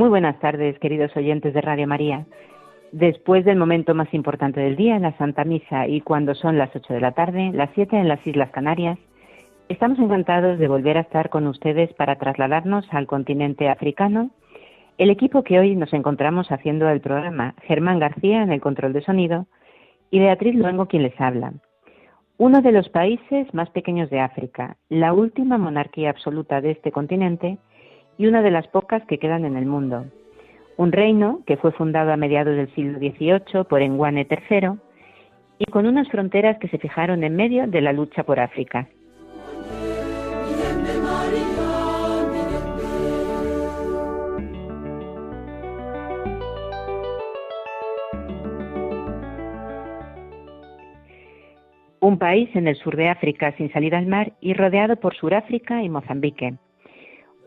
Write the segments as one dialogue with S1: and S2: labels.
S1: Muy buenas tardes, queridos oyentes de Radio María. Después del momento más importante del día, la Santa Misa, y cuando son las 8 de la tarde, las 7 en las Islas Canarias, estamos encantados de volver a estar con ustedes para trasladarnos al continente africano. El equipo que hoy nos encontramos haciendo el programa, Germán García en el control de sonido y Beatriz Luengo quien les habla. Uno de los países más pequeños de África, la última monarquía absoluta de este continente, y una de las pocas que quedan en el mundo. Un reino que fue fundado a mediados del siglo XVIII por Enguane III y con unas fronteras que se fijaron en medio de la lucha por África. Un país en el sur de África sin salida al mar y rodeado por Suráfrica y Mozambique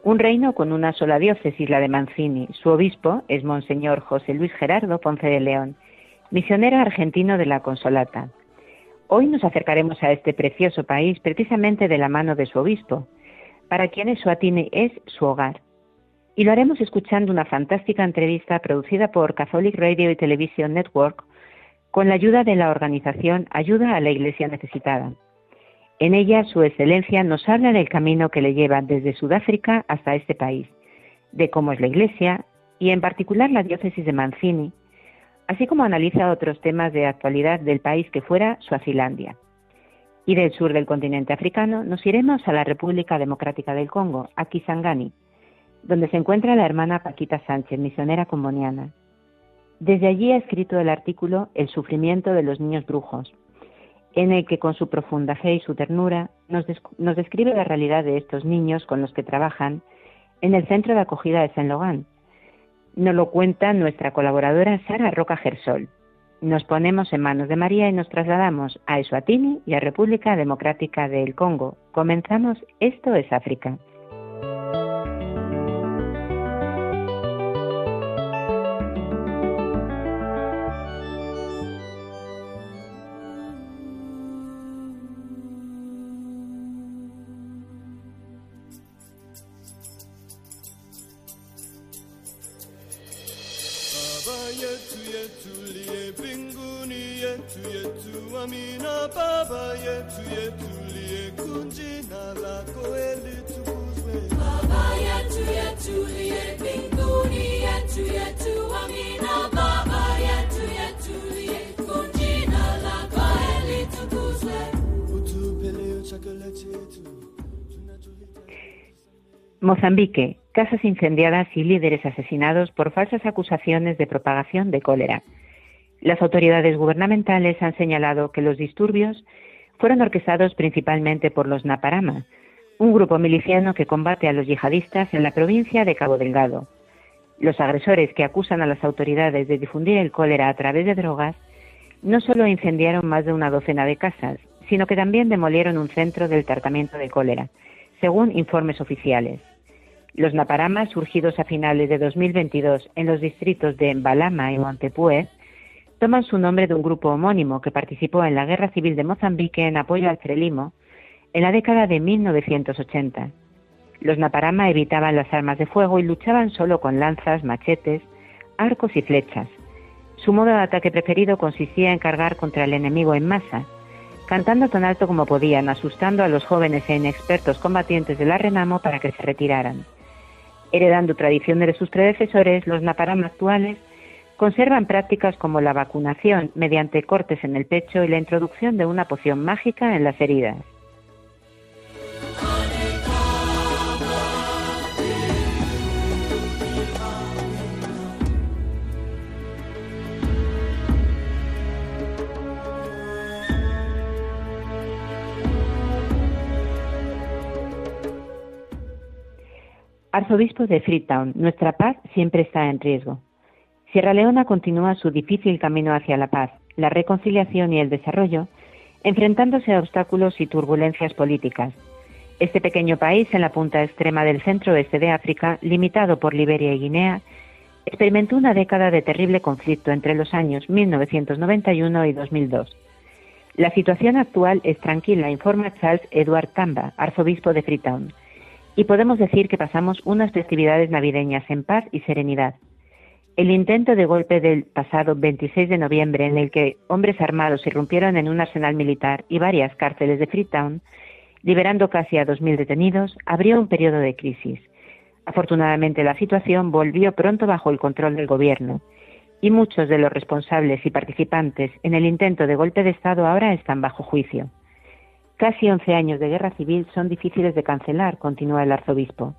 S1: un reino con una sola diócesis, la de Mancini. Su obispo es Monseñor José Luis Gerardo Ponce de León, misionero argentino de la Consolata. Hoy nos acercaremos a este precioso país precisamente de la mano de su obispo, para quien Eswatini es su hogar. Y lo haremos escuchando una fantástica entrevista producida por Catholic Radio y Television Network con la ayuda de la organización Ayuda a la Iglesia Necesitada. En ella, Su Excelencia nos habla del camino que le lleva desde Sudáfrica hasta este país, de cómo es la Iglesia y, en particular, la diócesis de Mancini, así como analiza otros temas de actualidad del país que fuera Suazilandia. Y del sur del continente africano nos iremos a la República Democrática del Congo, a Kisangani, donde se encuentra la hermana Paquita Sánchez, misionera comboniana. Desde allí ha escrito el artículo El sufrimiento de los niños brujos, en el que con su profunda fe y su ternura nos, describe la realidad de estos niños con los que trabajan en el centro de acogida de Saint Logan. Nos lo cuenta nuestra colaboradora Sara Roca Gersol. Nos ponemos en manos de María y nos trasladamos a Eswatini y a República Democrática del Congo. Comenzamos Esto es África. Mozambique, casas incendiadas y líderes asesinados por falsas acusaciones de propagación de cólera. Las autoridades gubernamentales han señalado que los disturbios fueron orquestados principalmente por los Naparama, un grupo miliciano que combate a los yihadistas en la provincia de Cabo Delgado. Los agresores que acusan a las autoridades de difundir el cólera a través de drogas no solo incendiaron más de una docena de casas, sino que también demolieron un centro del tratamiento de cólera, según informes oficiales. Los naparamas, surgidos a finales de 2022 en los distritos de Balama y Montepuez, toman su nombre de un grupo homónimo que participó en la Guerra Civil de Mozambique en apoyo al Frelimo en la década de 1980. Los Naparama evitaban las armas de fuego y luchaban solo con lanzas, machetes, arcos y flechas. Su modo de ataque preferido consistía en cargar contra el enemigo en masa, cantando tan alto como podían, asustando a los jóvenes e inexpertos combatientes de la Renamo para que se retiraran. Heredando tradiciones de sus predecesores, los Naparama actuales conservan prácticas como la vacunación mediante cortes en el pecho y la introducción de una poción mágica en las heridas. Arzobispo de Freetown, nuestra paz siempre está en riesgo. Sierra Leona continúa su difícil camino hacia la paz, la reconciliación y el desarrollo, enfrentándose a obstáculos y turbulencias políticas. Este pequeño país en la punta extrema del centro-oeste de África, limitado por Liberia y Guinea, experimentó una década de terrible conflicto entre los años 1991 y 2002. La situación actual es tranquila, informa Charles Edward Tamba, arzobispo de Freetown, y podemos decir que pasamos unas festividades navideñas en paz y serenidad. El intento de golpe del pasado 26 de noviembre, en el que hombres armados irrumpieron en un arsenal militar y varias cárceles de Freetown, liberando casi a 2.000 detenidos, abrió un periodo de crisis. Afortunadamente la situación volvió pronto bajo el control del gobierno y muchos de los responsables y participantes en el intento de golpe de Estado ahora están bajo juicio. Casi 11 años de guerra civil son difíciles de cancelar, continúa el arzobispo.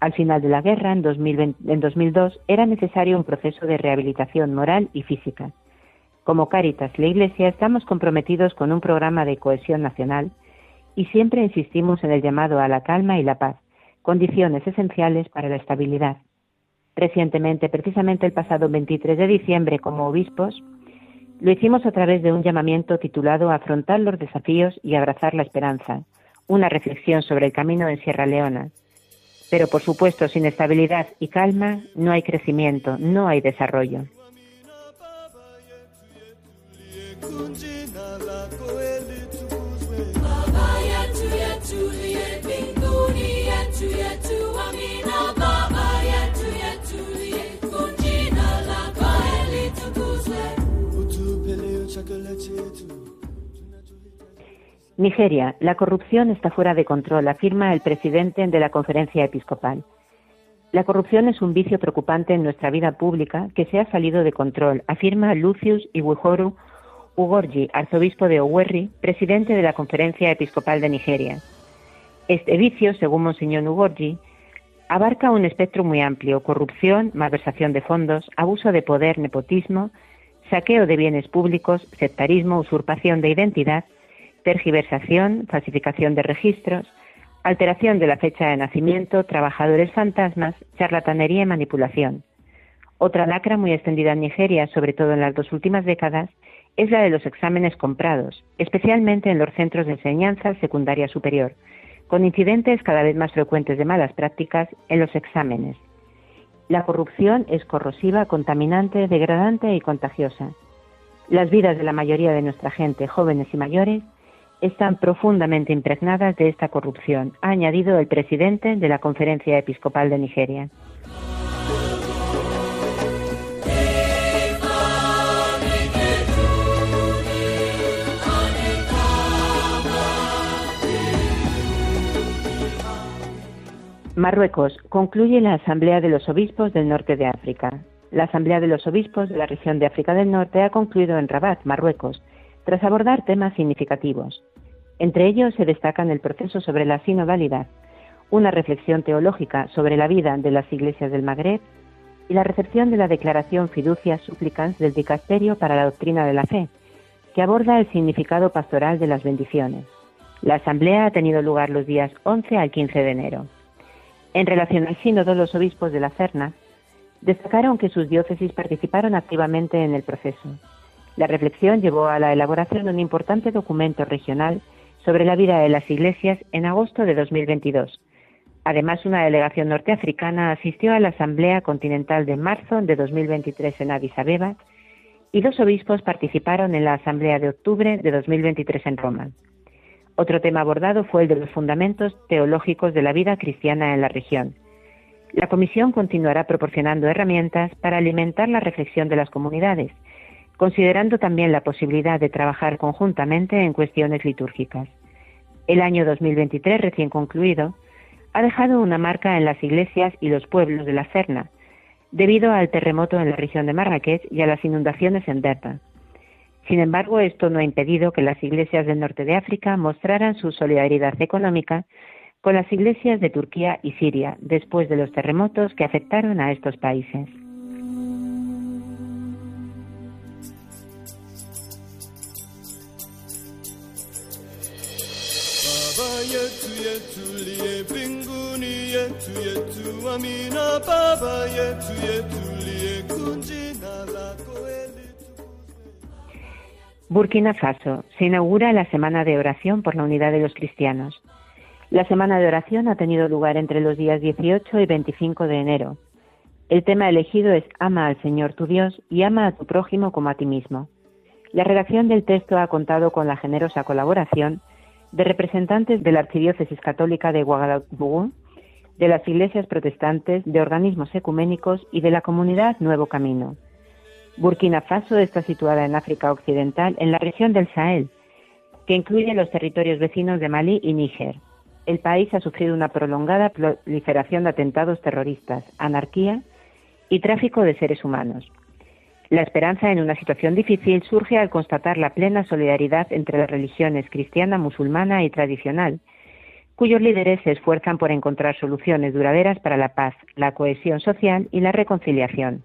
S1: Al final de la guerra, en, 2002, era necesario un proceso de rehabilitación moral y física. Como Cáritas, la Iglesia, estamos comprometidos con un programa de cohesión nacional y siempre insistimos en el llamado a la calma y la paz, condiciones esenciales para la estabilidad. Recientemente, precisamente el pasado 23 de diciembre, como obispos, lo hicimos a través de un llamamiento titulado Afrontar los desafíos y abrazar la esperanza, una reflexión sobre el camino en Sierra Leona. Pero, por supuesto, sin estabilidad y calma no hay crecimiento, no hay desarrollo. Nigeria, la corrupción está fuera de control, afirma el presidente de la conferencia episcopal. La corrupción es un vicio preocupante en nuestra vida pública que se ha salido de control, afirma Lucius Iwuhoru Ugorji, arzobispo de Owerri, presidente de la conferencia episcopal de Nigeria. Este vicio, según Monseñor Ugorji, abarca un espectro muy amplio, corrupción, malversación de fondos, abuso de poder, nepotismo, saqueo de bienes públicos, sectarismo, usurpación de identidad, tergiversación, falsificación de registros, alteración de la fecha de nacimiento, trabajadores fantasmas, charlatanería y manipulación. Otra lacra muy extendida en Nigeria, sobre todo en las dos últimas décadas, es la de los exámenes comprados, especialmente en los centros de enseñanza secundaria superior, con incidentes cada vez más frecuentes de malas prácticas en los exámenes. La corrupción es corrosiva, contaminante, degradante y contagiosa. Las vidas de la mayoría de nuestra gente, jóvenes y mayores, están profundamente impregnadas de esta corrupción, ha añadido el presidente de la Conferencia Episcopal de Nigeria. Marruecos concluye la Asamblea de los Obispos del Norte de África. La Asamblea de los Obispos de la región de África del Norte ha concluido en Rabat, Marruecos, tras abordar temas significativos. Entre ellos se destacan el proceso sobre la sinodalidad, una reflexión teológica sobre la vida de las iglesias del Magreb y la recepción de la declaración Fiducia Supplicans del Dicasterio para la Doctrina de la Fe, que aborda el significado pastoral de las bendiciones. La asamblea ha tenido lugar los días 11 al 15 de enero. En relación al sínodo, los obispos de la Cerna destacaron que sus diócesis participaron activamente en el proceso. La reflexión llevó a la elaboración de un importante documento regional sobre la vida de las iglesias en agosto de 2022. Además, una delegación norteafricana asistió a la Asamblea Continental de marzo de 2023 en Addis Abeba y dos obispos participaron en la Asamblea de octubre de 2023 en Roma. Otro tema abordado fue el de los fundamentos teológicos de la vida cristiana en la región. La Comisión continuará proporcionando herramientas para alimentar la reflexión de las comunidades considerando también la posibilidad de trabajar conjuntamente en cuestiones litúrgicas. El año 2023 recién concluido ha dejado una marca en las iglesias y los pueblos de la Serna, debido al terremoto en la región de Marrakech y a las inundaciones en Derta. Sin embargo, esto no ha impedido que las iglesias del norte de África mostraran su solidaridad económica con las iglesias de Turquía y Siria después de los terremotos que afectaron a estos países. Burkina Faso se inaugura la Semana de Oración por la Unidad de los Cristianos. La Semana de Oración ha tenido lugar entre los días 18 y 25 de enero. El tema elegido es Ama al Señor tu Dios y ama a tu prójimo como a ti mismo. La redacción del texto ha contado con la generosa colaboración de representantes de la Archidiócesis Católica de Ouagadougou, de las iglesias protestantes, de organismos ecuménicos y de la comunidad Nuevo Camino. Burkina Faso está situada en África Occidental, en la región del Sahel, que incluye los territorios vecinos de Malí y Níger. El país ha sufrido una prolongada proliferación de atentados terroristas, anarquía y tráfico de seres humanos. La esperanza en una situación difícil surge al constatar la plena solidaridad entre las religiones cristiana, musulmana y tradicional, cuyos líderes se esfuerzan por encontrar soluciones duraderas para la paz, la cohesión social y la reconciliación.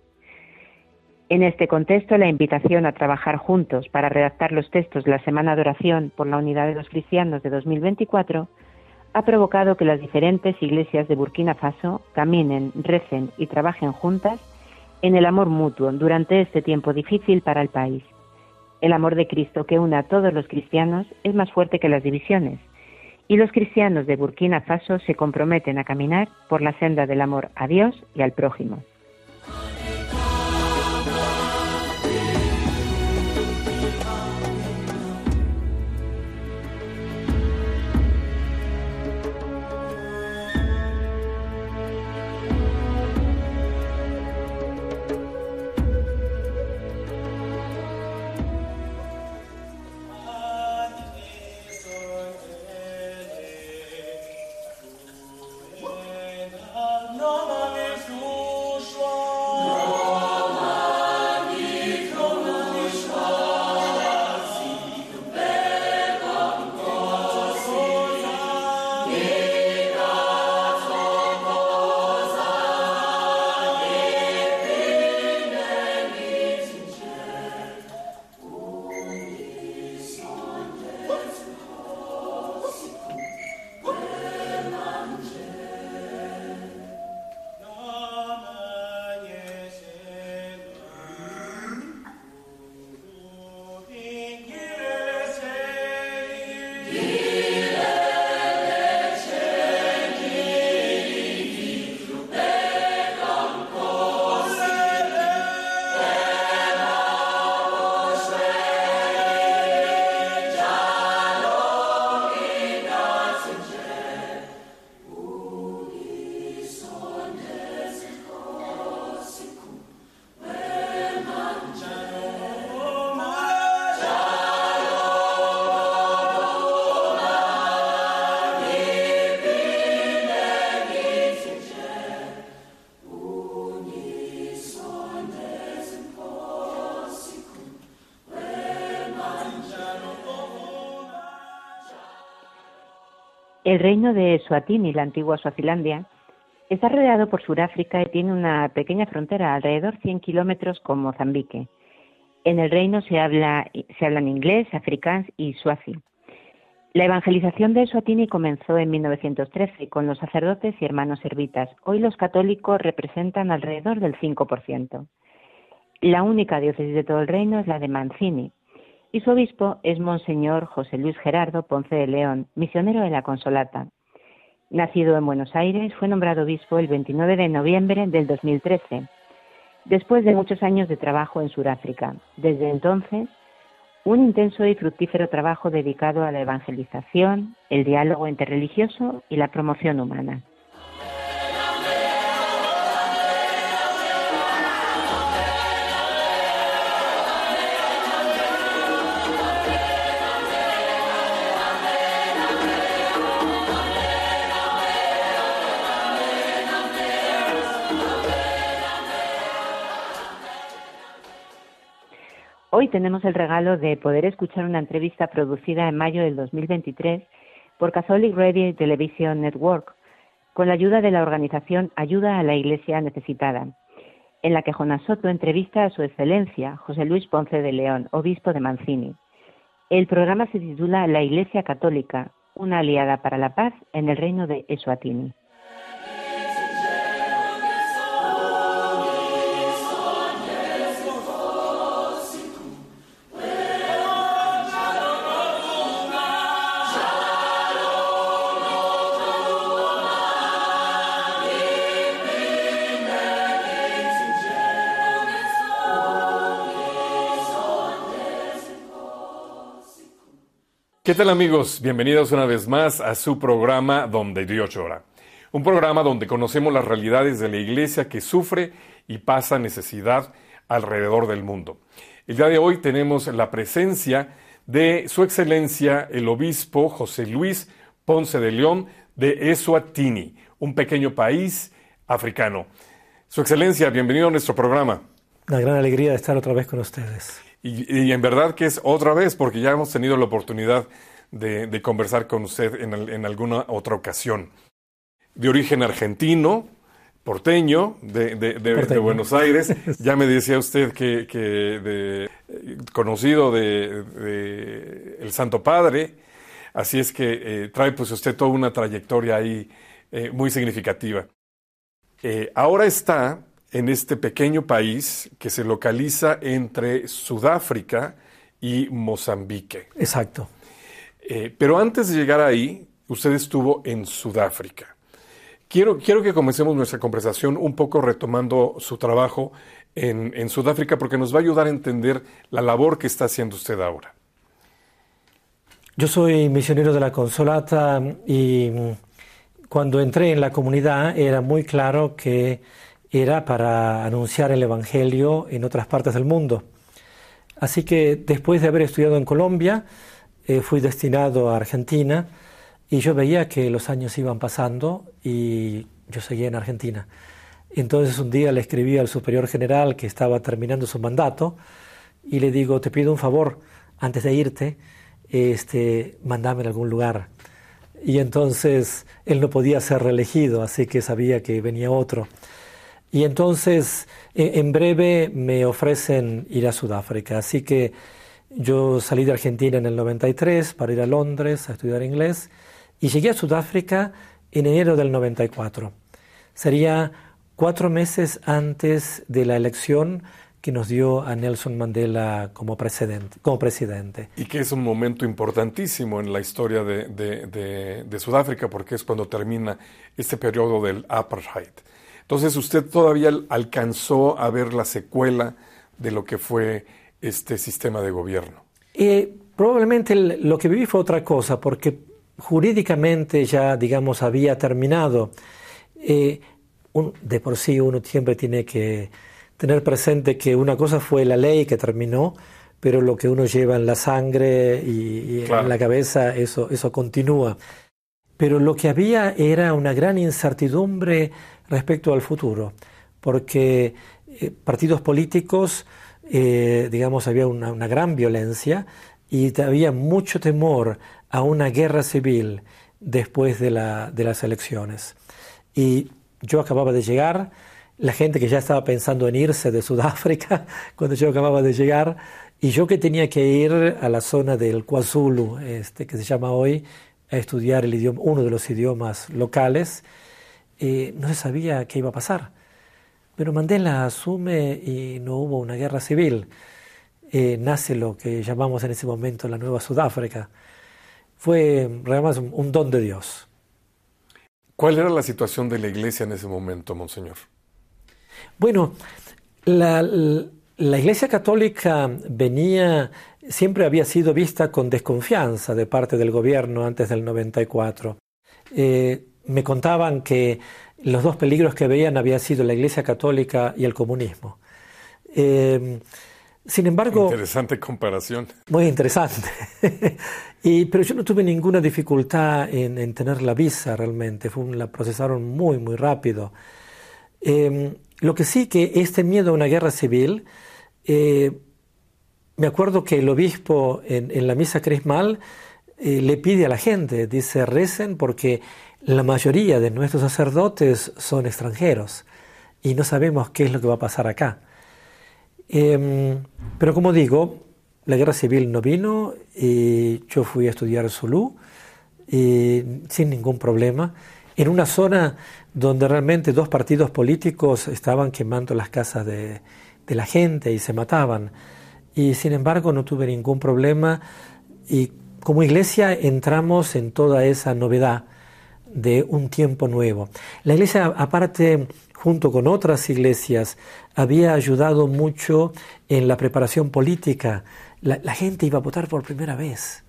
S1: En este contexto, la invitación a trabajar juntos para redactar los textos de la Semana de Oración por la Unidad de los Cristianos de 2024 ha provocado que las diferentes iglesias de Burkina Faso caminen, recen y trabajen juntas en el amor mutuo durante este tiempo difícil para el país. El amor de Cristo que une a todos los cristianos es más fuerte que las divisiones, y los cristianos de Burkina Faso se comprometen a caminar por la senda del amor a Dios y al prójimo. El reino de Suatini, la antigua Suazilandia, está rodeado por Sudáfrica y tiene una pequeña frontera, alrededor 100 kilómetros con Mozambique. En el reino se, habla, se hablan inglés, afrikaans y suazi. La evangelización de Suatini comenzó en 1913 con los sacerdotes y hermanos servitas. Hoy los católicos representan alrededor del 5%. La única diócesis de todo el reino es la de Mancini, y su obispo es Monseñor José Luis Gerardo Ponce de León, misionero de la Consolata. Nacido en Buenos Aires, fue nombrado obispo el 29 de noviembre del 2013, después de muchos años de trabajo en Sudáfrica. Desde entonces, un intenso y fructífero trabajo dedicado a la evangelización, el diálogo interreligioso y la promoción humana. Hoy tenemos el regalo de poder escuchar una entrevista producida en mayo del 2023 por Catholic Radio Television Network con la ayuda de la organización Ayuda a la Iglesia Necesitada, en la que Jonas Soto entrevista a su excelencia José Luis Ponce de León, obispo de Mancini. El programa se titula La Iglesia Católica, una aliada para la paz en el reino de Eswatini.
S2: ¿Qué tal amigos? Bienvenidos una vez más a su programa Donde Dios llora. Un programa donde conocemos las realidades de la iglesia que sufre y pasa necesidad alrededor del mundo. El día de hoy tenemos la presencia de Su Excelencia el Obispo José Luis Ponce de León de Eswatini, un pequeño país africano. Su Excelencia, bienvenido a nuestro programa.
S3: Una gran alegría de estar otra vez con ustedes.
S2: Y, en verdad que es otra vez, porque ya hemos tenido la oportunidad de, conversar con usted en, alguna otra ocasión. De origen argentino, porteño, de, Buenos Aires. Ya me decía usted que, de, conocido de, el Santo Padre. Así es que eh, trae pues usted toda una trayectoria ahí eh, muy significativa. Eh, ahora está en este pequeño país que se localiza entre Sudáfrica y Mozambique.
S3: Exacto.
S2: Eh, pero antes de llegar ahí, usted estuvo en Sudáfrica. Quiero, quiero que comencemos nuestra conversación un poco retomando su trabajo en, en Sudáfrica porque nos va a ayudar a entender la labor que está haciendo usted ahora.
S3: Yo soy misionero de la Consolata y cuando entré en la comunidad era muy claro que era para anunciar el Evangelio en otras partes del mundo. Así que después de haber estudiado en Colombia, eh, fui destinado a Argentina y yo veía que los años iban pasando y yo seguía en Argentina. Entonces un día le escribí al superior general que estaba terminando su mandato y le digo, te pido un favor, antes de irte, este, mandame en algún lugar. Y entonces él no podía ser reelegido, así que sabía que venía otro. Y entonces, e, en breve me ofrecen ir a Sudáfrica. Así que yo salí de Argentina en el 93 para ir a Londres a estudiar inglés y llegué a Sudáfrica en enero del 94. Sería cuatro meses antes de la elección que nos dio a Nelson Mandela como, como presidente.
S2: Y que es un momento importantísimo en la historia de, de Sudáfrica porque es cuando termina este periodo del apartheid. Entonces usted todavía alcanzó a ver la secuela de lo que fue este sistema de gobierno.
S3: Eh, probablemente lo que viví fue otra cosa, porque jurídicamente ya, digamos, había terminado. Eh, de por sí uno siempre tiene que tener presente que una cosa fue la ley que terminó, pero lo que uno lleva en la sangre y, en la cabeza, eso, eso continúa. Pero lo que había era una gran incertidumbre respecto al futuro, porque eh, partidos políticos, eh, digamos, había una, gran violencia y había mucho temor a una guerra civil después de, de las elecciones. Y yo acababa de llegar, la gente que ya estaba pensando en irse de Sudáfrica cuando yo acababa de llegar, y yo que tenía que ir a la zona del KwaZulu, este, que se llama hoy, a estudiar el idioma, uno de los idiomas locales, eh, no se sabía qué iba a pasar. Pero Mandela asume y no hubo una guerra civil. Eh, nace lo que llamamos en ese momento la Nueva Sudáfrica. Fue realmente un don de Dios.
S2: ¿Cuál era la situación de la iglesia en ese momento, Monseñor?
S3: Bueno, la, la Iglesia Católica venía, siempre había sido vista con desconfianza de parte del gobierno antes del 94. Eh, me contaban que los dos peligros que veían habían sido la Iglesia Católica y el comunismo. Eh, sin embargo...
S2: Interesante comparación.
S3: Muy interesante. y, pero yo no tuve ninguna dificultad en, tener la visa realmente, Fue, la procesaron muy, muy rápido. Eh, lo que sí que este miedo a una guerra civil, eh, me acuerdo que el obispo en, en la misa crismal le pide a la gente, dice, recen porque la mayoría de nuestros sacerdotes son extranjeros y no sabemos qué es lo que va a pasar acá. Em, pero como digo, la guerra civil no vino y yo fui a estudiar Zulu sin ningún problema, en una zona donde realmente dos partidos políticos estaban quemando las casas de, de la gente y se mataban. Y sin embargo no tuve ningún problema y como iglesia entramos en toda esa novedad de un tiempo nuevo. La iglesia, aparte, junto con otras iglesias, había ayudado mucho en la preparación política. La, gente iba a votar por primera vez.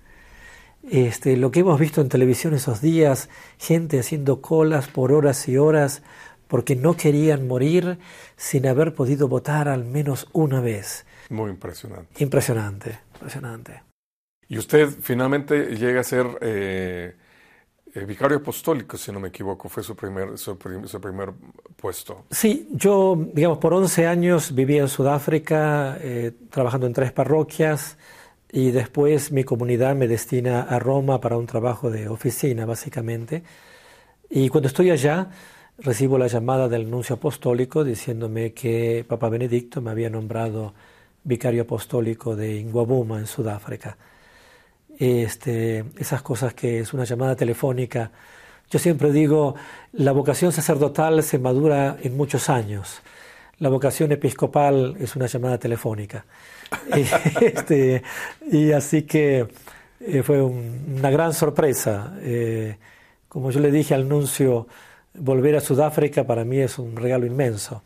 S3: Este, lo que hemos visto en televisión esos días, gente haciendo colas por horas y horas porque no querían morir sin haber podido votar al menos una vez.
S2: Muy impresionante.
S3: Impresionante, impresionante.
S2: Y usted finalmente llega a ser eh, eh, vicario apostólico, si no me equivoco, fue su primer, su, primer puesto.
S3: Sí, yo, digamos, por 11 años viví en Sudáfrica, eh, trabajando en tres parroquias, y después mi comunidad me destina a Roma para un trabajo de oficina, básicamente. Y cuando estoy allá, recibo la llamada del nuncio apostólico diciéndome que Papa Benedicto me había nombrado vicario apostólico de Ingwabuma, en Sudáfrica este, esas cosas que es una llamada telefónica. Yo siempre digo, la vocación sacerdotal se madura en muchos años. La vocación episcopal es una llamada telefónica. este, y así que eh, fue una gran sorpresa. Eh, como yo le dije al nuncio, volver a Sudáfrica para mí es un regalo inmenso.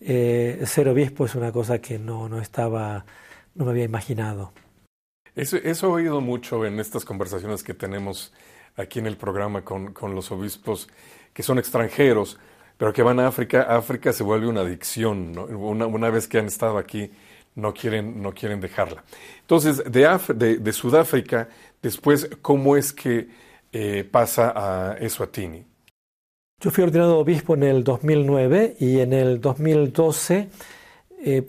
S3: Eh, ser obispo es una cosa que no, no estaba, no me había imaginado.
S2: Eso, he oído mucho en estas conversaciones que tenemos aquí en el programa con, los obispos que son extranjeros, pero que van a África. África se vuelve una adicción. Una, vez que han estado aquí, no quieren, no quieren dejarla. Entonces, de, de, Sudáfrica, después, ¿cómo es que eh, pasa a Eswatini?
S3: Yo fui ordenado obispo en el 2009 y en el 2012, eh,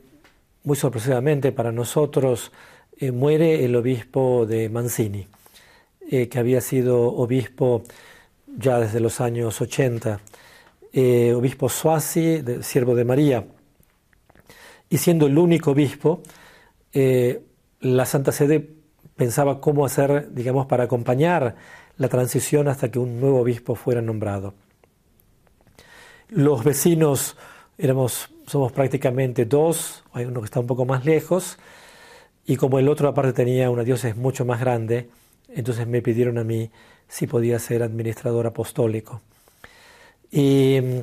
S3: muy sorpresivamente para nosotros, eh, muere el obispo de Mancini, eh, que había sido obispo ya desde los años 80, eh, obispo Suasi, siervo de María, y siendo el único obispo, la Santa Sede pensaba cómo hacer, digamos, para acompañar la transición hasta que un nuevo obispo fuera nombrado. Los vecinos éramos, somos prácticamente dos, hay uno que está un poco más lejos, y como el otro aparte tenía una diócesis mucho más grande, entonces me pidieron a mí si podía ser administrador apostólico. Y mm,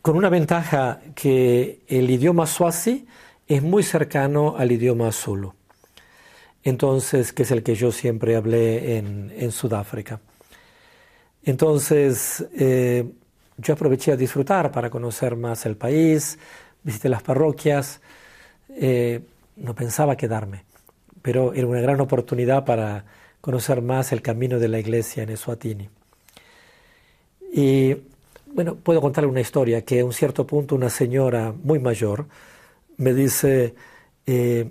S3: con una ventaja que el idioma swazi es muy cercano al idioma zulu. Entonces, que es el que yo siempre hablé en, Sudáfrica. Entonces, eh, yo aproveché a disfrutar para conocer más el país, visité las parroquias, eh, no pensaba quedarme, pero era una gran oportunidad para conocer más el camino de la iglesia en Eswatini. Y bueno, puedo contarle una historia que a un cierto punto una señora muy mayor me dice, eh,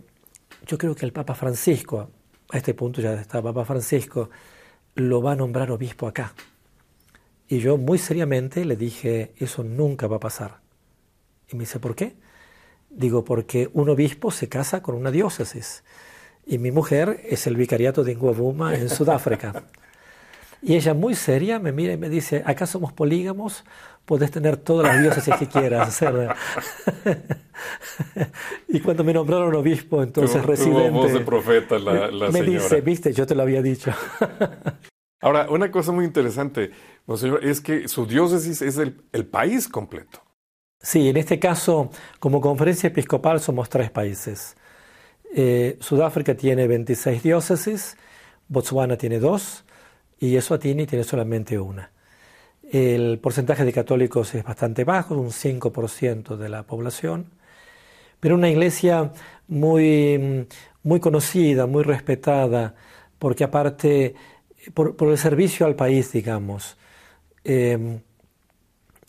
S3: yo creo que el Papa Francisco, a este punto ya está Papa Francisco, lo va a nombrar obispo acá. Y yo muy seriamente le dije, eso nunca va a pasar. Y me dice, ¿por qué? Digo, porque un obispo se casa con una diócesis y mi mujer es el vicariato de Nguabuma en Sudáfrica. Y ella muy seria me mira y me dice, acá somos polígamos, puedes tener todas las diócesis que quieras. y cuando me nombraron obispo, entonces residente...
S2: voz de profeta la, la
S3: me dice, viste, yo te lo había dicho.
S2: Ahora, una cosa muy interesante, es que su diócesis es el, el país completo.
S3: Sí, en este caso, como conferencia episcopal somos tres países. Eh, Sudáfrica tiene 26 diócesis, Botswana tiene dos y Eswatini tiene solamente una. El porcentaje de católicos es bastante bajo, un 5% de la población, pero una iglesia muy, muy conocida, muy respetada, porque aparte, por, el servicio al país, digamos, eh,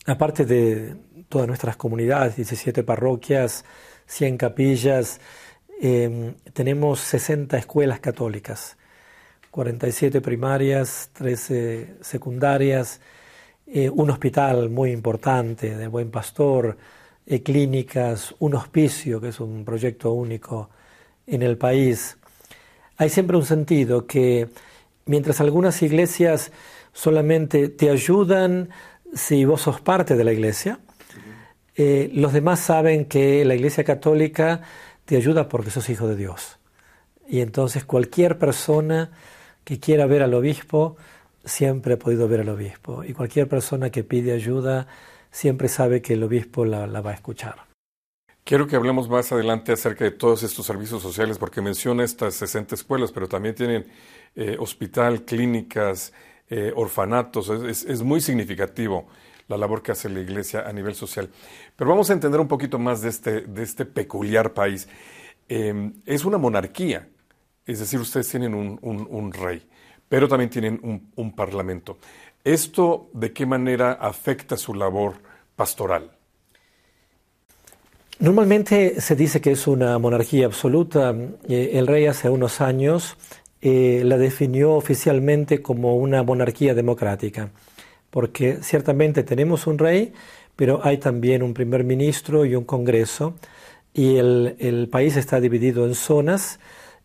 S3: aparte de, todas nuestras comunidades, 17 parroquias, 100 capillas, em, tenemos 60 escuelas católicas, 47 primarias, 13 secundarias, eh, un hospital muy importante de Buen Pastor, eh, clínicas, un hospicio, que es un proyecto único en el país. Hay siempre un sentido que mientras algunas iglesias solamente te ayudan si vos sos parte de la iglesia, eh, los demás saben que la iglesia católica te ayuda porque sos hijo de Dios. Y entonces cualquier persona que quiera ver al obispo siempre ha podido ver al obispo. Y cualquier persona que pide ayuda siempre sabe que el obispo la, va a escuchar.
S2: Quiero que hablemos más adelante acerca de todos estos servicios sociales, porque menciona estas 60 escuelas, pero también tienen eh, hospital, clínicas, eh, orfanatos. Es, muy significativo la labor que hace la Iglesia a nivel social. Pero vamos a entender un poquito más de este, de este peculiar país. Em, es una monarquía, es decir, ustedes tienen un, rey, pero también tienen un, un parlamento. ¿Esto de qué manera afecta su labor pastoral?
S3: Normalmente se dice que es una monarquía absoluta. Eh, el rey hace unos años eh, la definió oficialmente como una monarquía democrática, porque ciertamente tenemos un rey, pero hay también un primer ministro y un congreso, y el, país está dividido en zonas,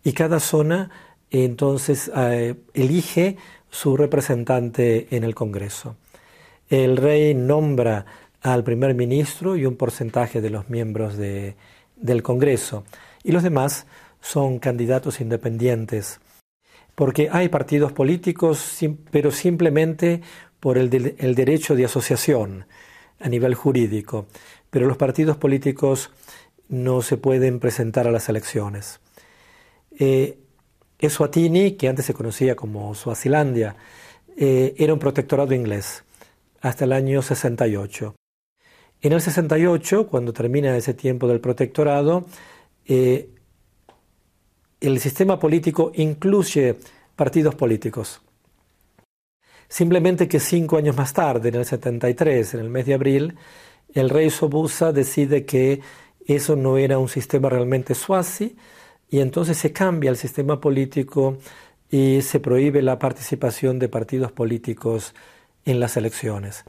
S3: y cada zona entonces eh, elige su representante en el Congreso. El rey nombra al primer ministro y un porcentaje de los miembros del Congreso, y los demás son candidatos independientes porque hay partidos políticos, pero simplemente por el, derecho de asociación a nivel jurídico, pero los partidos políticos no se pueden presentar a las elecciones. Eh, Eswatini, que antes se conocía como Suazilandia, eh, era un protectorado inglés hasta el año 68. En el 68, cuando termina ese tiempo del protectorado, eh, el sistema político incluye partidos políticos. Simplemente que cinco años más tarde, en el 73, en el mes de abril, el rey Sobusa decide que eso no era un sistema realmente suazi y entonces se cambia el sistema político y se prohíbe la participación de partidos políticos en las elecciones.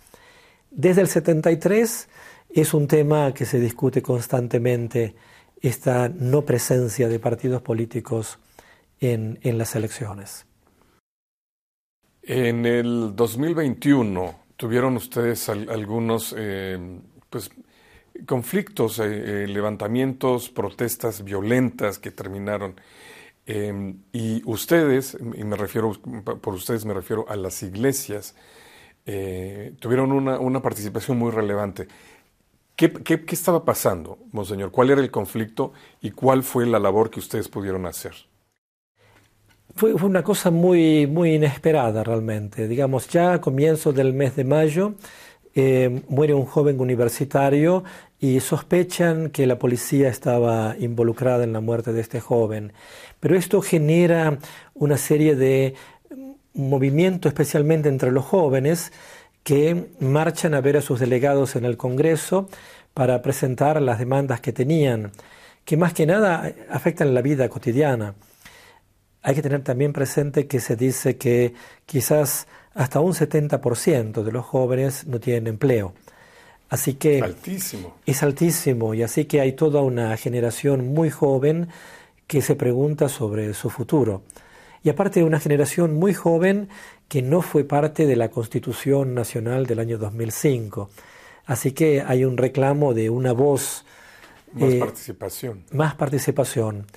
S3: Desde el 73 es un tema que se discute constantemente esta no presencia de partidos políticos en, las elecciones.
S2: En el 2021 tuvieron ustedes algunos eh, pues, conflictos, eh, eh, levantamientos, protestas violentas que terminaron. y ustedes, y me refiero, por ustedes me refiero a las iglesias, tuvieron una, una participación muy relevante. ¿Qué, estaba pasando, Monseñor? ¿Cuál era el conflicto y cuál fue la labor que ustedes pudieron hacer?
S3: Fue, una cosa muy, muy inesperada realmente. Digamos, ya a comienzos del mes de mayo eh, muere un joven universitario y sospechan que la policía estaba involucrada en la muerte de este joven. Pero esto genera una serie de movimientos, especialmente entre los jóvenes, que marchan a ver a sus delegados en el Congreso para presentar las demandas que tenían, que más que nada afectan la vida cotidiana. Hay que tener también presente que se dice que quizás hasta un 70% de los jóvenes no tienen empleo. Así que
S2: altísimo.
S3: es altísimo y así que hay toda una generación muy joven que se pregunta sobre su futuro. Y aparte de una generación muy joven que no fue parte de la Constitución Nacional del año 2005. Así que hay un reclamo de una voz.
S2: Más eh, participación.
S3: Más participación.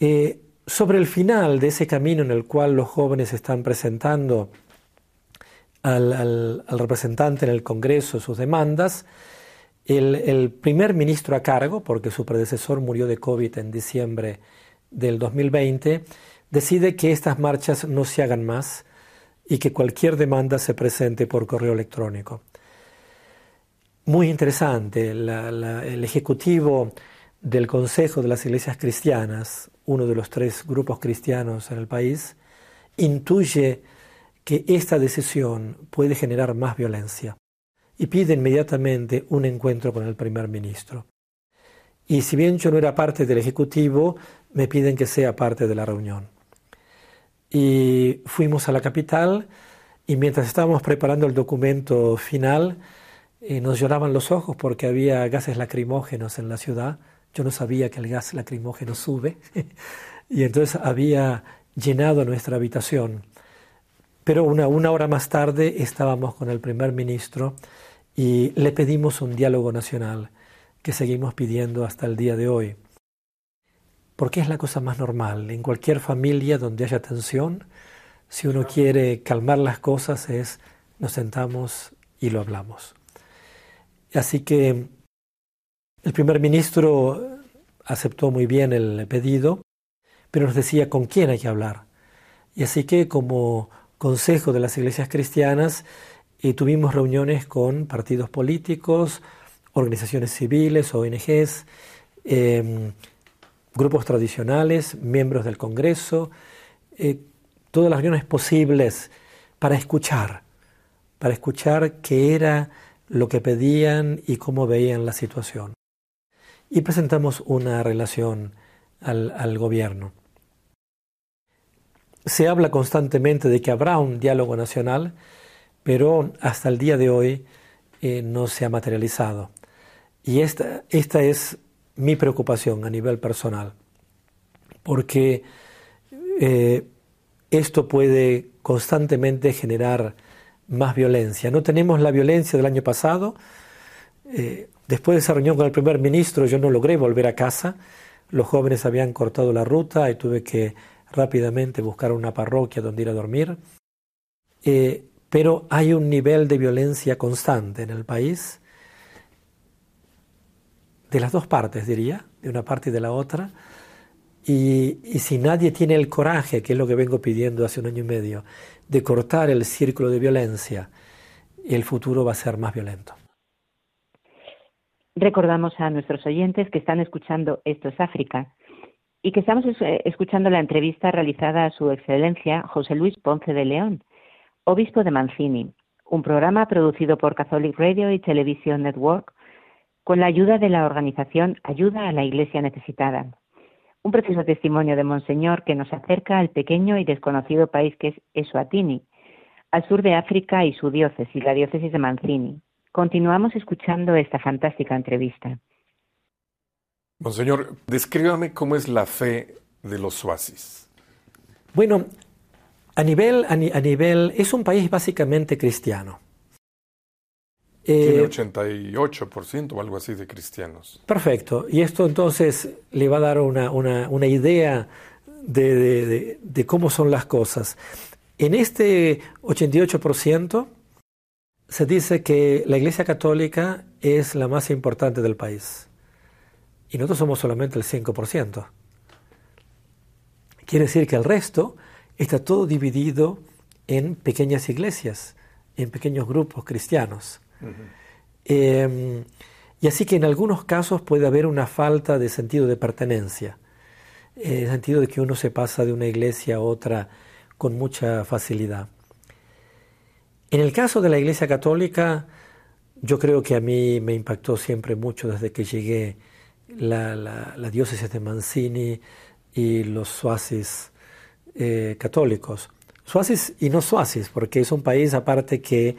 S3: Eh, sobre el final de ese camino en el cual los jóvenes están presentando al, representante en el Congreso sus demandas, el, primer ministro a cargo, porque su predecesor murió de COVID en diciembre del 2020, decide que estas marchas no se hagan más y que cualquier demanda se presente por correo electrónico. Muy interesante, el Ejecutivo del Consejo de las Iglesias Cristianas, uno de los tres grupos cristianos en el país, intuye que esta decisión puede generar más violencia y pide inmediatamente un encuentro con el primer ministro. Y si bien yo no era parte del Ejecutivo, me piden que sea parte de la reunión y fuimos a la capital y mientras estábamos preparando el documento final eh, nos lloraban los ojos porque había gases lacrimógenos en la ciudad. Yo no sabía que el gas lacrimógeno sube y entonces había llenado nuestra habitación. pero una, una hora más tarde estábamos con el primer ministro y le pedimos un diálogo nacional que seguimos pidiendo hasta el día de hoy. Porque es la cosa más normal. En cualquier familia donde haya tensión, si uno quiere calmar las cosas es nos sentamos y lo hablamos. Así que el primer ministro aceptó muy bien el pedido, pero nos decía con quién hay que hablar. Y así que como consejo de las iglesias cristianas eh, tuvimos reuniones con partidos políticos, organizaciones civiles, ONGs, em, grupos tradicionales, miembros del Congreso, eh, todas las reuniones posibles para escuchar, para escuchar qué era lo que pedían y cómo veían la situación. Y presentamos una relación al, gobierno. Se habla constantemente de que habrá un diálogo nacional, pero hasta el día de hoy eh, no se ha materializado. Y esta, esta es mi preocupación a nivel personal, porque eh, esto puede constantemente generar más violencia. No tenemos la violencia del año pasado. Eh, después de esa reunión con el primer ministro yo no logré volver a casa. Los jóvenes habían cortado la ruta y tuve que rápidamente buscar una parroquia donde ir a dormir. Eh, pero hay un nivel de violencia constante en el país, de las dos partes diría, de una parte y de la otra. Y, y, si nadie tiene el coraje, que es lo que vengo pidiendo hace un año y medio, de cortar el círculo de violencia, el futuro va a ser más violento.
S1: Recordamos a nuestros oyentes que están escuchando Esto es África y que estamos eh, escuchando la entrevista realizada a Su Excelencia José Luis Ponce de León, obispo de Mancini, un programa producido por Catholic Radio y Television Network con la ayuda de la organización Ayuda a la Iglesia Necesitada un preciso testimonio de Monseñor que nos acerca al pequeño y desconocido país que es Eswatini, al sur de África y su diócesis, la diócesis de Mancini. Continuamos escuchando esta fantástica entrevista.
S2: Monseñor, descríbame cómo es la fe de los suazis.
S3: Bueno, a nivel, a nivel, es un país básicamente cristiano.
S2: Tiene 88% eh, o algo así de cristianos.
S3: Perfecto. Y esto entonces le va a dar una, una, idea de, de, cómo son las cosas. En este 88% se dice que la Iglesia Católica es la más importante del país. Y nosotros somos solamente el 5%. Quiere decir que el resto está todo dividido en pequeñas iglesias, en pequeños grupos cristianos. Em, y así que en algunos casos puede haber una falta de sentido de pertenencia, en el sentido de que uno se pasa de una iglesia a otra con mucha facilidad. En el caso de la Iglesia Católica, yo creo que a mí me impactó siempre mucho desde que llegué la, diócesis de Mancini y los suazis eh, católicos. Suazis y no suazis, porque es un país aparte que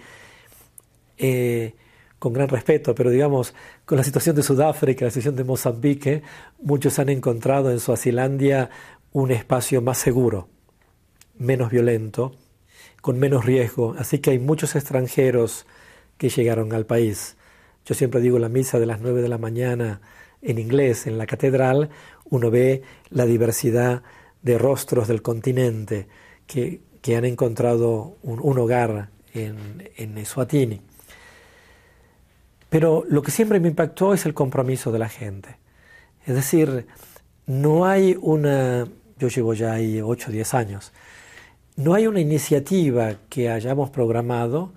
S3: eh, con gran respeto, pero digamos, con la situación de Sudáfrica, la situación de Mozambique, muchos han encontrado en Suazilandia un espacio más seguro, menos violento, con menos riesgo. Así que hay muchos extranjeros que llegaron al país. Yo siempre digo la misa de las 9 de la mañana en inglés en la catedral, uno ve la diversidad de rostros del continente que, han encontrado un, hogar en, en Eswatini. Pero lo que siempre me impactó es el compromiso de la gente. Es decir, no hay una, yo llevo ya ahí 8 o 10 años, no hay una iniciativa que hayamos programado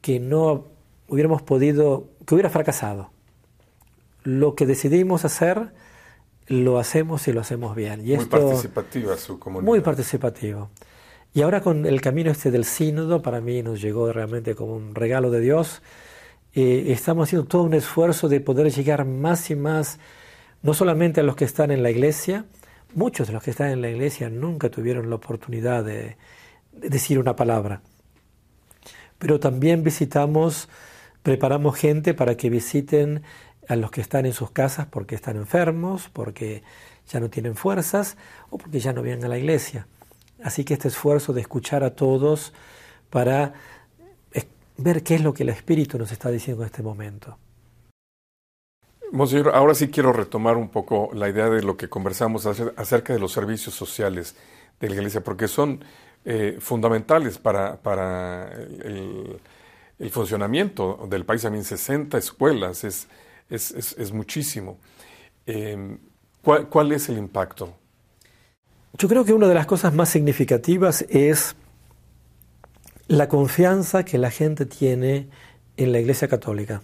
S3: que no hubiéramos podido, que hubiera fracasado. Lo que decidimos hacer, lo hacemos y lo hacemos bien. Y
S2: muy participativa su comunidad.
S3: Muy participativo. Y ahora con el camino este del sínodo, para mí nos llegó realmente como un regalo de Dios eh, estamos haciendo todo un esfuerzo de poder llegar más y más, no solamente a los que están en la iglesia, muchos de los que están en la iglesia nunca tuvieron la oportunidad de, decir una palabra, pero también visitamos, preparamos gente para que visiten a los que están en sus casas porque están enfermos, porque ya no tienen fuerzas o porque ya no vienen a la iglesia. Así que este esfuerzo de escuchar a todos para ver qué es lo que el Espíritu nos está diciendo en este momento.
S2: Monseñor, ahora sí quiero retomar un poco la idea de lo que conversamos acerca de los servicios sociales de la Iglesia, porque son eh, fundamentales para, para el, funcionamiento del país. También 60 escuelas es, es, muchísimo. Em, ¿cuál, ¿Cuál es el impacto?
S3: Yo creo que una de las cosas más significativas es la confianza que la gente tiene en la Iglesia Católica.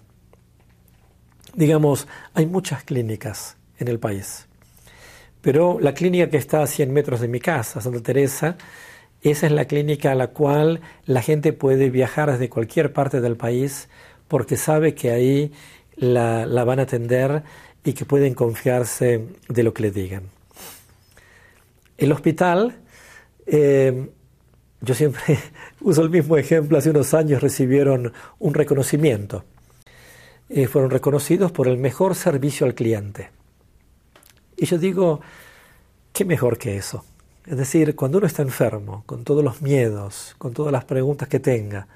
S3: Digamos, hay muchas clínicas en el país, pero la clínica que está a 100 metros de mi casa, Santa Teresa, esa es la clínica a la cual la gente puede viajar desde cualquier parte del país porque sabe que ahí la, van a atender y que pueden confiarse de lo que le digan. El hospital eh, yo siempre uso el mismo ejemplo, hace unos años recibieron un reconocimiento. Eh, fueron reconocidos por el mejor servicio al cliente. Y yo digo, ¿qué mejor que eso? Es decir, cuando uno está enfermo, con todos los miedos, con todas las preguntas que tenga,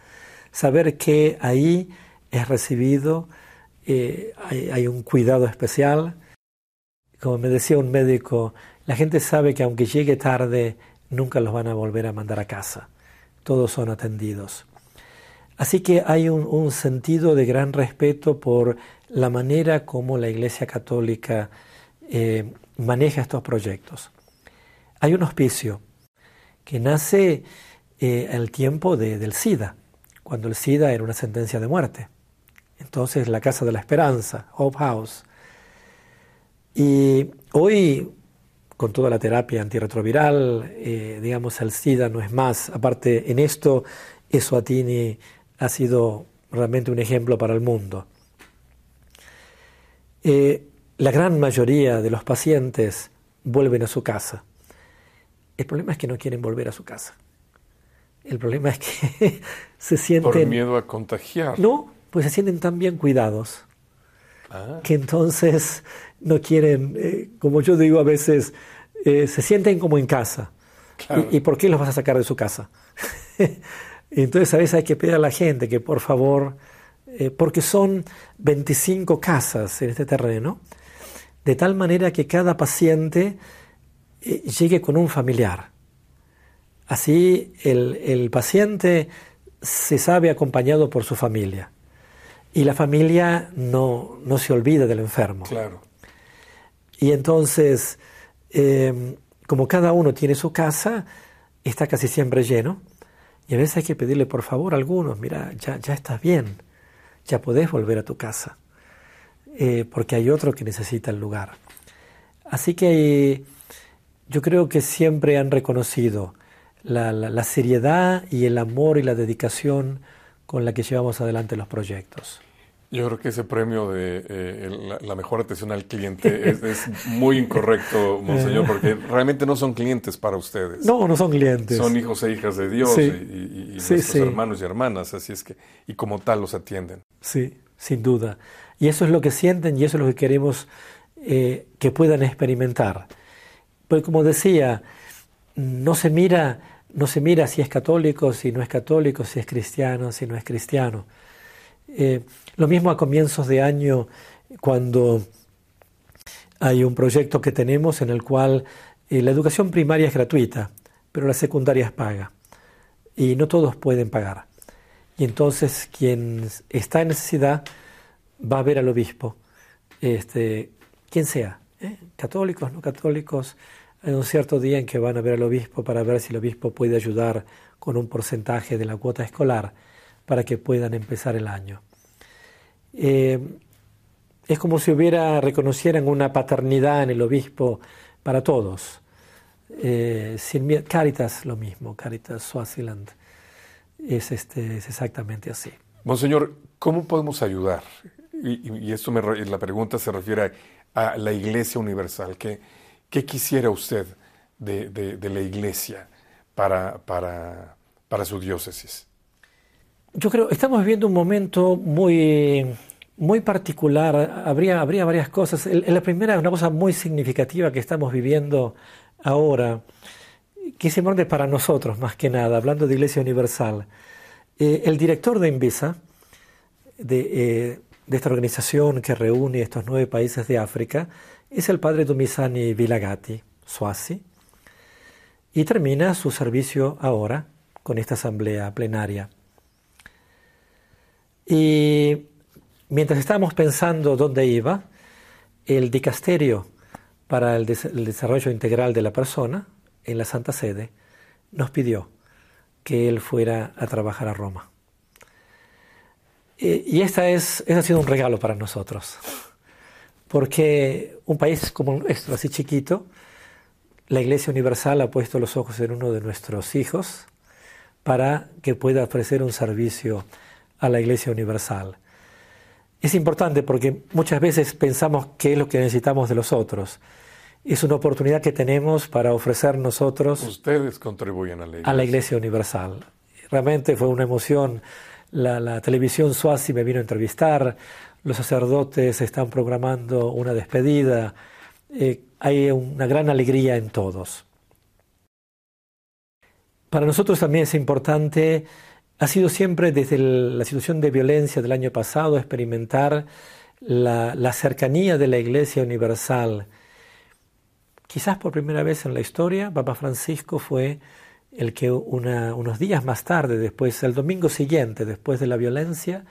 S3: saber que ahí es recibido, eh, hay un cuidado especial. Como me decía un médico, la gente sabe que aunque llegue tarde, nunca los van a volver a mandar a casa. Todos son atendidos. Así que hay un, sentido de gran respeto por la manera como la Iglesia Católica eh, maneja estos proyectos. Hay un hospicio que nace eh, al tiempo del SIDA, cuando el SIDA era una sentencia de muerte. Entonces la Casa de la Esperanza, Hope House. Y hoy con toda la terapia antirretroviral, eh, digamos, el SIDA no es más. Aparte, en esto, Eswatini ha sido realmente un ejemplo para el mundo. Eh, la gran mayoría de los pacientes vuelven a su casa. El problema es que no quieren volver a su casa. El problema es que se sienten...
S2: Por miedo a contagiar.
S3: No, pues se sienten tan bien cuidados Ah. que entonces no quieren, eh, como yo digo a veces, eh, se sienten como en casa. ¿Y, por qué los vas a sacar de su casa? entonces a veces hay que pedir a la gente que por favor, eh, porque son 25 casas en este terreno, de tal manera que cada paciente llegue con un familiar. Así el, el paciente se sabe acompañado por su familia y la familia no, se olvida del enfermo.
S2: Claro.
S3: Y entonces, em, como cada uno tiene su casa, está casi siempre lleno. Y a veces hay que pedirle por favor a algunos, mira, ya, ya estás bien, ya podés volver a tu casa, eh, porque hay otro que necesita el lugar. Así que yo creo que siempre han reconocido la, la seriedad y el amor y la dedicación con la que llevamos adelante los proyectos.
S2: Yo creo que ese premio de eh, la, mejor atención al cliente es, muy incorrecto, Monseñor, porque realmente no son clientes para ustedes.
S3: No, no son clientes.
S2: Son hijos e hijas de Dios y, nuestros hermanos y hermanas, así es que, y como tal los atienden.
S3: Sí, sin duda. Y eso es lo que sienten y eso es lo que queremos eh, que puedan experimentar. Pues como decía, no se mira, no se mira si es católico, si no es católico, si es cristiano, si no es cristiano eh, lo mismo a comienzos de año cuando hay un proyecto que tenemos en el cual eh, la educación primaria es gratuita, pero la secundaria es paga. Y no todos pueden pagar. Y entonces quien está en necesidad va a ver al obispo, este, quien sea, ¿eh? católicos, no católicos, hay un cierto día en que van a ver al obispo para ver si el obispo puede ayudar con un porcentaje de la cuota escolar para que puedan empezar el año. Eh, es como si hubiera, reconocieran una paternidad en el obispo para todos. Eh, Caritas lo mismo, Caritas Swaziland es, este, es exactamente así.
S2: Monseñor, ¿cómo podemos ayudar? Y, esto me, la pregunta se refiere a, la Iglesia Universal. ¿Qué, qué quisiera usted de, la Iglesia para, su diócesis?
S3: Yo creo, estamos viviendo un momento muy, muy particular. Habría, habría varias cosas. La primera, una cosa muy significativa que estamos viviendo ahora, que es importante para nosotros más que nada, hablando de Iglesia Universal. Eh, el director de Invisa, de, de, esta organización que reúne estos nueve países de África, es el padre Dumisani Vilagati, Swasi, y termina su servicio ahora con esta asamblea plenaria. Y mientras estábamos pensando dónde iba, el dicasterio para el, desarrollo integral de la persona en la Santa Sede nos pidió que él fuera a trabajar a Roma. Y esta es, este ha sido un regalo para nosotros, porque un país como nuestro, así chiquito, la Iglesia Universal ha puesto los ojos en uno de nuestros hijos para que pueda ofrecer un servicio a la Iglesia Universal. Es importante porque muchas veces pensamos qué es lo que necesitamos de los otros. Es una oportunidad que tenemos para ofrecer nosotros.
S2: Ustedes contribuyen a la Iglesia,
S3: a la iglesia Universal. Realmente fue una emoción. La, la televisión Suazi me vino a entrevistar. Los sacerdotes están programando una despedida. Eh, hay una gran alegría en todos. Para nosotros también es importante, ha sido siempre desde la situación de violencia del año pasado experimentar la, cercanía de la Iglesia Universal. Quizás por primera vez en la historia, Papa Francisco fue el que unos días más tarde, después, el domingo siguiente, después de la violencia,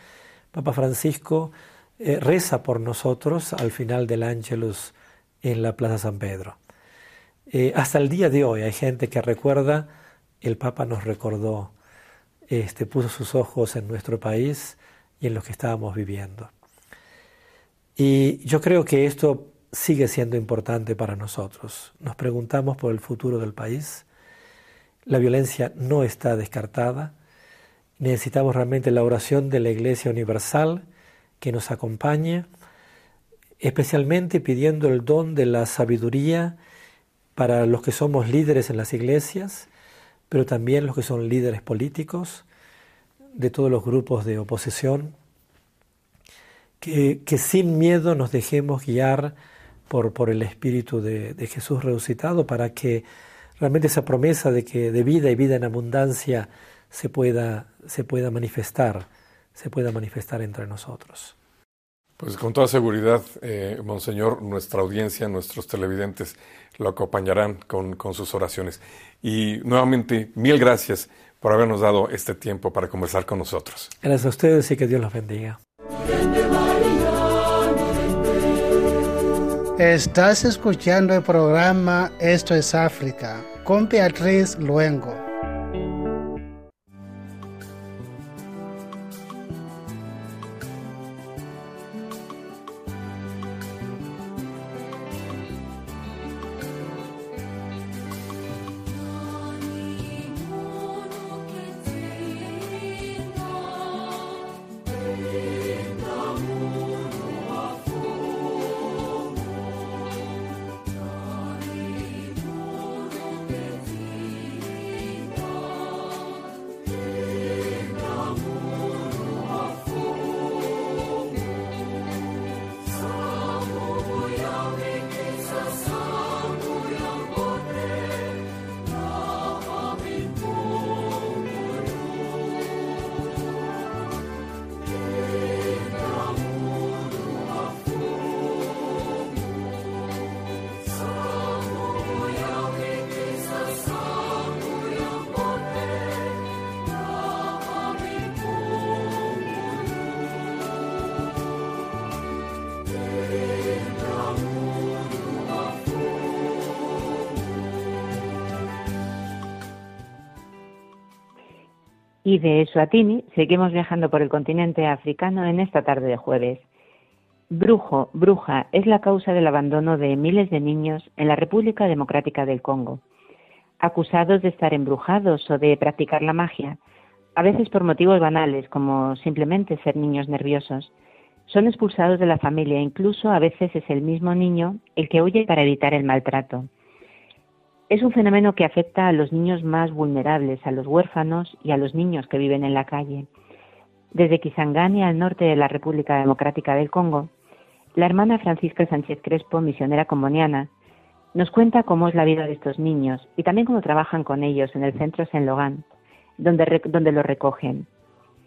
S3: Papa Francisco eh, reza por nosotros al final del Ángelus en la Plaza San Pedro. Eh, hasta el día de hoy hay gente que recuerda, el Papa nos recordó, este, puso sus ojos en nuestro país y en lo que estábamos viviendo. Y yo creo que esto sigue siendo importante para nosotros. Nos preguntamos por el futuro del país. La violencia no está descartada. Necesitamos realmente la oración de la Iglesia Universal que nos acompañe especialmente pidiendo el don de la sabiduría para los que somos líderes en las iglesias, pero también los que son líderes políticos, de todos los grupos de oposición, que, sin miedo nos dejemos guiar por, por el Espíritu de, de, Jesús resucitado para que realmente esa promesa de que de vida y vida en abundancia se pueda, se pueda manifestar, se pueda manifestar entre nosotros.
S2: Pues con toda seguridad, eh, Monseñor, nuestra audiencia, nuestros televidentes lo acompañarán con, con, sus oraciones. Y nuevamente, mil gracias por habernos dado este tiempo para conversar con nosotros.
S3: Gracias a ustedes y que Dios los bendiga.
S4: Estás escuchando el programa Esto es África con Beatriz Luengo.
S1: Y de Eswatini seguimos viajando por el continente africano en esta tarde de jueves. Brujo, bruja, es la causa del abandono de miles de niños en la República Democrática del Congo. Acusados de estar embrujados o de practicar la magia, a veces por motivos banales como simplemente ser niños nerviosos, son expulsados de la familia, incluso a veces es el mismo niño el que huye para evitar el maltrato. Es un fenómeno que afecta a los niños más vulnerables, a los huérfanos y a los niños que viven en la calle. Desde Kisangani, al norte de la República Democrática del Congo, la hermana Francisca Sánchez Crespo, misionera comboniana, nos cuenta cómo es la vida de estos niños y también cómo trabajan con ellos en el centro Saint Logan, donde, donde los recogen.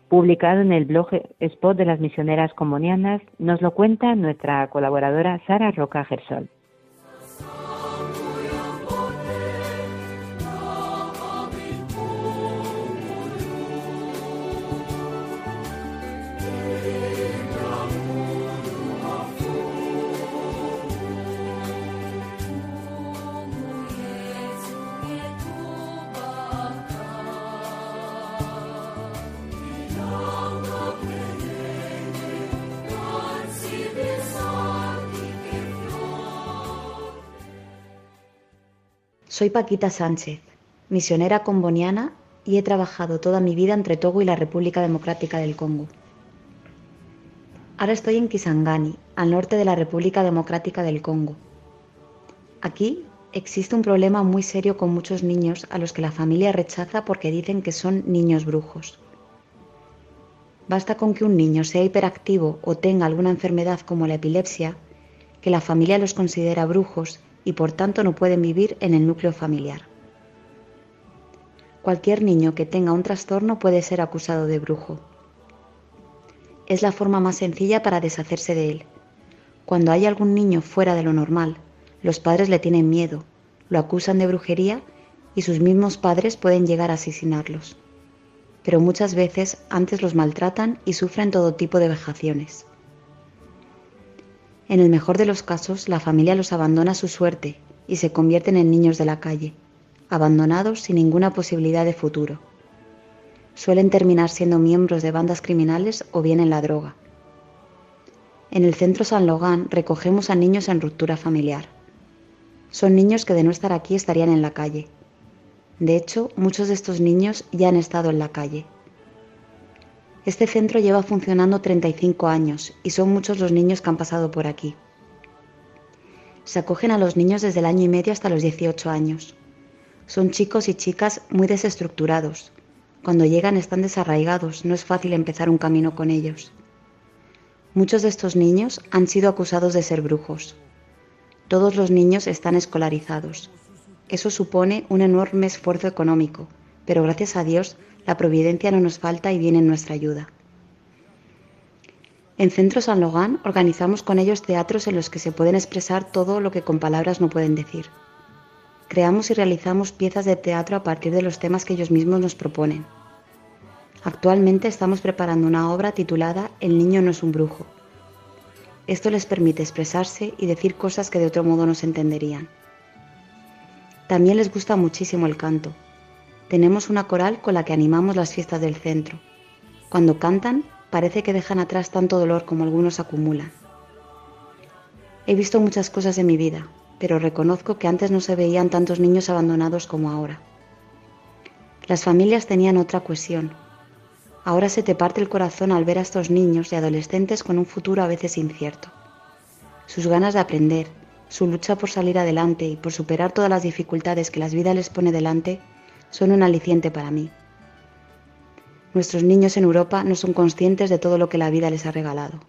S1: publicado en el blog Spot de las misioneras combonianas, nos lo cuenta nuestra colaboradora Sara Roca Gersol.
S5: Soy Paquita Sánchez, misionera comboniana y he trabajado toda mi vida entre Togo y la República Democrática del Congo. Ahora estoy en Kisangani, al norte de la República Democrática del Congo. Aquí existe un problema muy serio con muchos niños a los que la familia rechaza porque dicen que son niños brujos. Basta con que un niño sea hiperactivo o tenga alguna enfermedad como la epilepsia, que la familia los considera brujos y por tanto no pueden vivir en el núcleo familiar. Cualquier niño que tenga un trastorno puede ser acusado de brujo. Es la forma más sencilla para deshacerse de él. Cuando hay algún niño fuera de lo normal, los padres le tienen miedo, lo acusan de brujería y sus mismos padres pueden llegar a asesinarlos. Pero muchas veces antes los maltratan y sufren todo tipo de vejaciones. En el mejor de los casos, la familia los abandona a su suerte y se convierten en niños de la calle, abandonados sin ninguna posibilidad de futuro. Suelen terminar siendo miembros de bandas criminales o bien en la droga. En el centro San Logan recogemos a niños en ruptura familiar. Son niños que de no estar aquí estarían en la calle. De hecho, muchos de estos niños ya han estado en la calle. Este centro lleva funcionando 35 años y son muchos los niños que han pasado por aquí. Se acogen a los niños desde el año y medio hasta los 18 años. Son chicos y chicas muy desestructurados. Cuando llegan están desarraigados, no es fácil empezar un camino con ellos. Muchos de estos niños han sido acusados de ser brujos. Todos los niños están escolarizados. Eso supone un enorme esfuerzo económico, pero gracias a Dios la providencia no nos falta y viene en nuestra ayuda. En Centro San Logan organizamos con ellos teatros en los que se pueden expresar todo lo que con palabras no pueden decir. Creamos y realizamos piezas de teatro a partir de los temas que ellos mismos nos proponen. Actualmente estamos preparando una obra titulada El niño no es un brujo. Esto les permite expresarse y decir cosas que de otro modo no se entenderían. También les gusta muchísimo el canto, tenemos una coral con la que animamos las fiestas del centro. Cuando cantan, parece que dejan atrás tanto dolor como algunos acumulan. He visto muchas cosas en mi vida, pero reconozco que antes no se veían tantos niños abandonados como ahora. Las familias tenían otra cohesión. Ahora se te parte el corazón al ver a estos niños y adolescentes con un futuro a veces incierto. Sus ganas de aprender, su lucha por salir adelante y por superar todas las dificultades que las vidas les pone delante son un aliciente para mí. Nuestros niños en Europa no son conscientes de todo lo que la vida les ha regalado.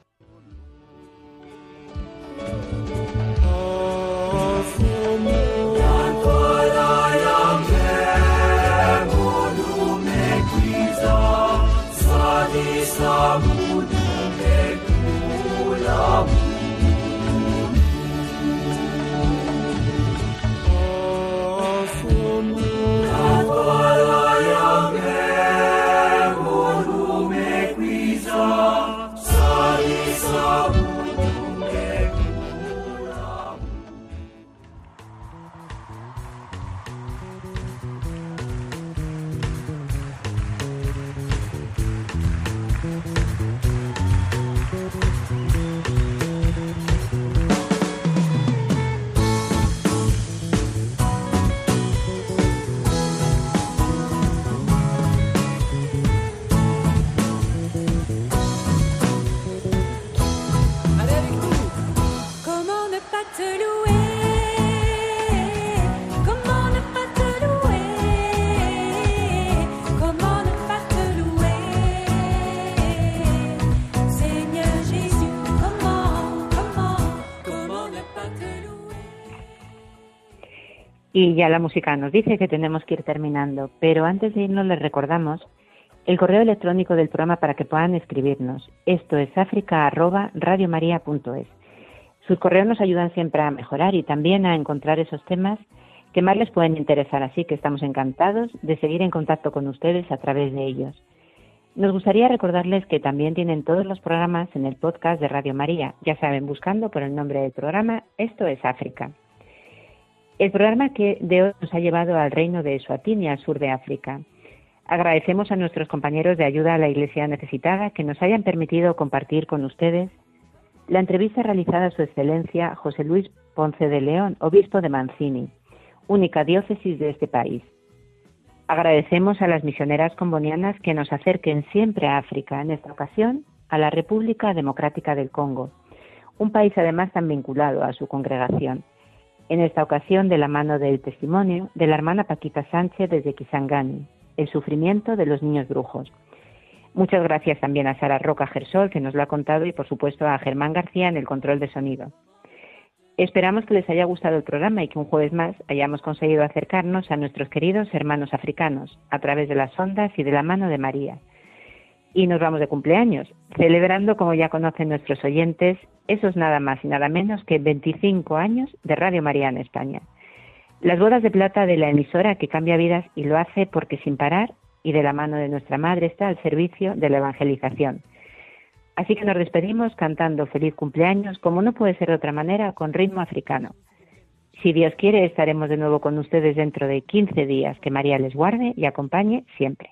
S1: Y ya la música nos dice que tenemos que ir terminando, pero antes de irnos les recordamos El correo electrónico del programa para que puedan escribirnos. Esto es africa@radiomaria.es. Sus correos nos ayudan siempre a mejorar y también a encontrar esos temas que más les pueden interesar, así que estamos encantados de seguir en contacto con ustedes a través de ellos. Nos gustaría recordarles que también tienen todos los programas en el podcast de Radio María, ya saben, buscando por el nombre del programa Esto es África. El programa que de hoy nos ha llevado al reino de Eswatini, al sur de África. Agradecemos a nuestros compañeros de ayuda a la Iglesia necesitada que nos hayan permitido compartir con ustedes la entrevista realizada a Su Excelencia José Luis Ponce de León, obispo de Mancini, única diócesis de este país. Agradecemos a las misioneras combonianas que nos acerquen siempre a África, en esta ocasión a la República Democrática del Congo, un país además tan vinculado a su congregación. En esta ocasión de la mano del testimonio de la hermana Paquita Sánchez desde Kisangani, el sufrimiento de los niños brujos. Muchas gracias también a Sara Roca Gersol, que nos lo ha contado, y por supuesto a Germán García en el control de sonido. Esperamos que les haya gustado el programa y que un jueves más hayamos conseguido acercarnos a nuestros queridos hermanos africanos a través de las ondas y de la mano de María. Y nos vamos de cumpleaños, celebrando, como ya conocen nuestros oyentes, esos nada más y nada menos que 25 años de Radio María en España. Las bodas de plata de la emisora que cambia vidas y lo hace porque sin parar y de la mano de nuestra Madre está al servicio de la evangelización. Así que nos despedimos cantando feliz cumpleaños, como no puede ser de otra manera, con ritmo africano. Si Dios quiere, estaremos de nuevo con ustedes dentro de 15 días. Que María les guarde y acompañe siempre.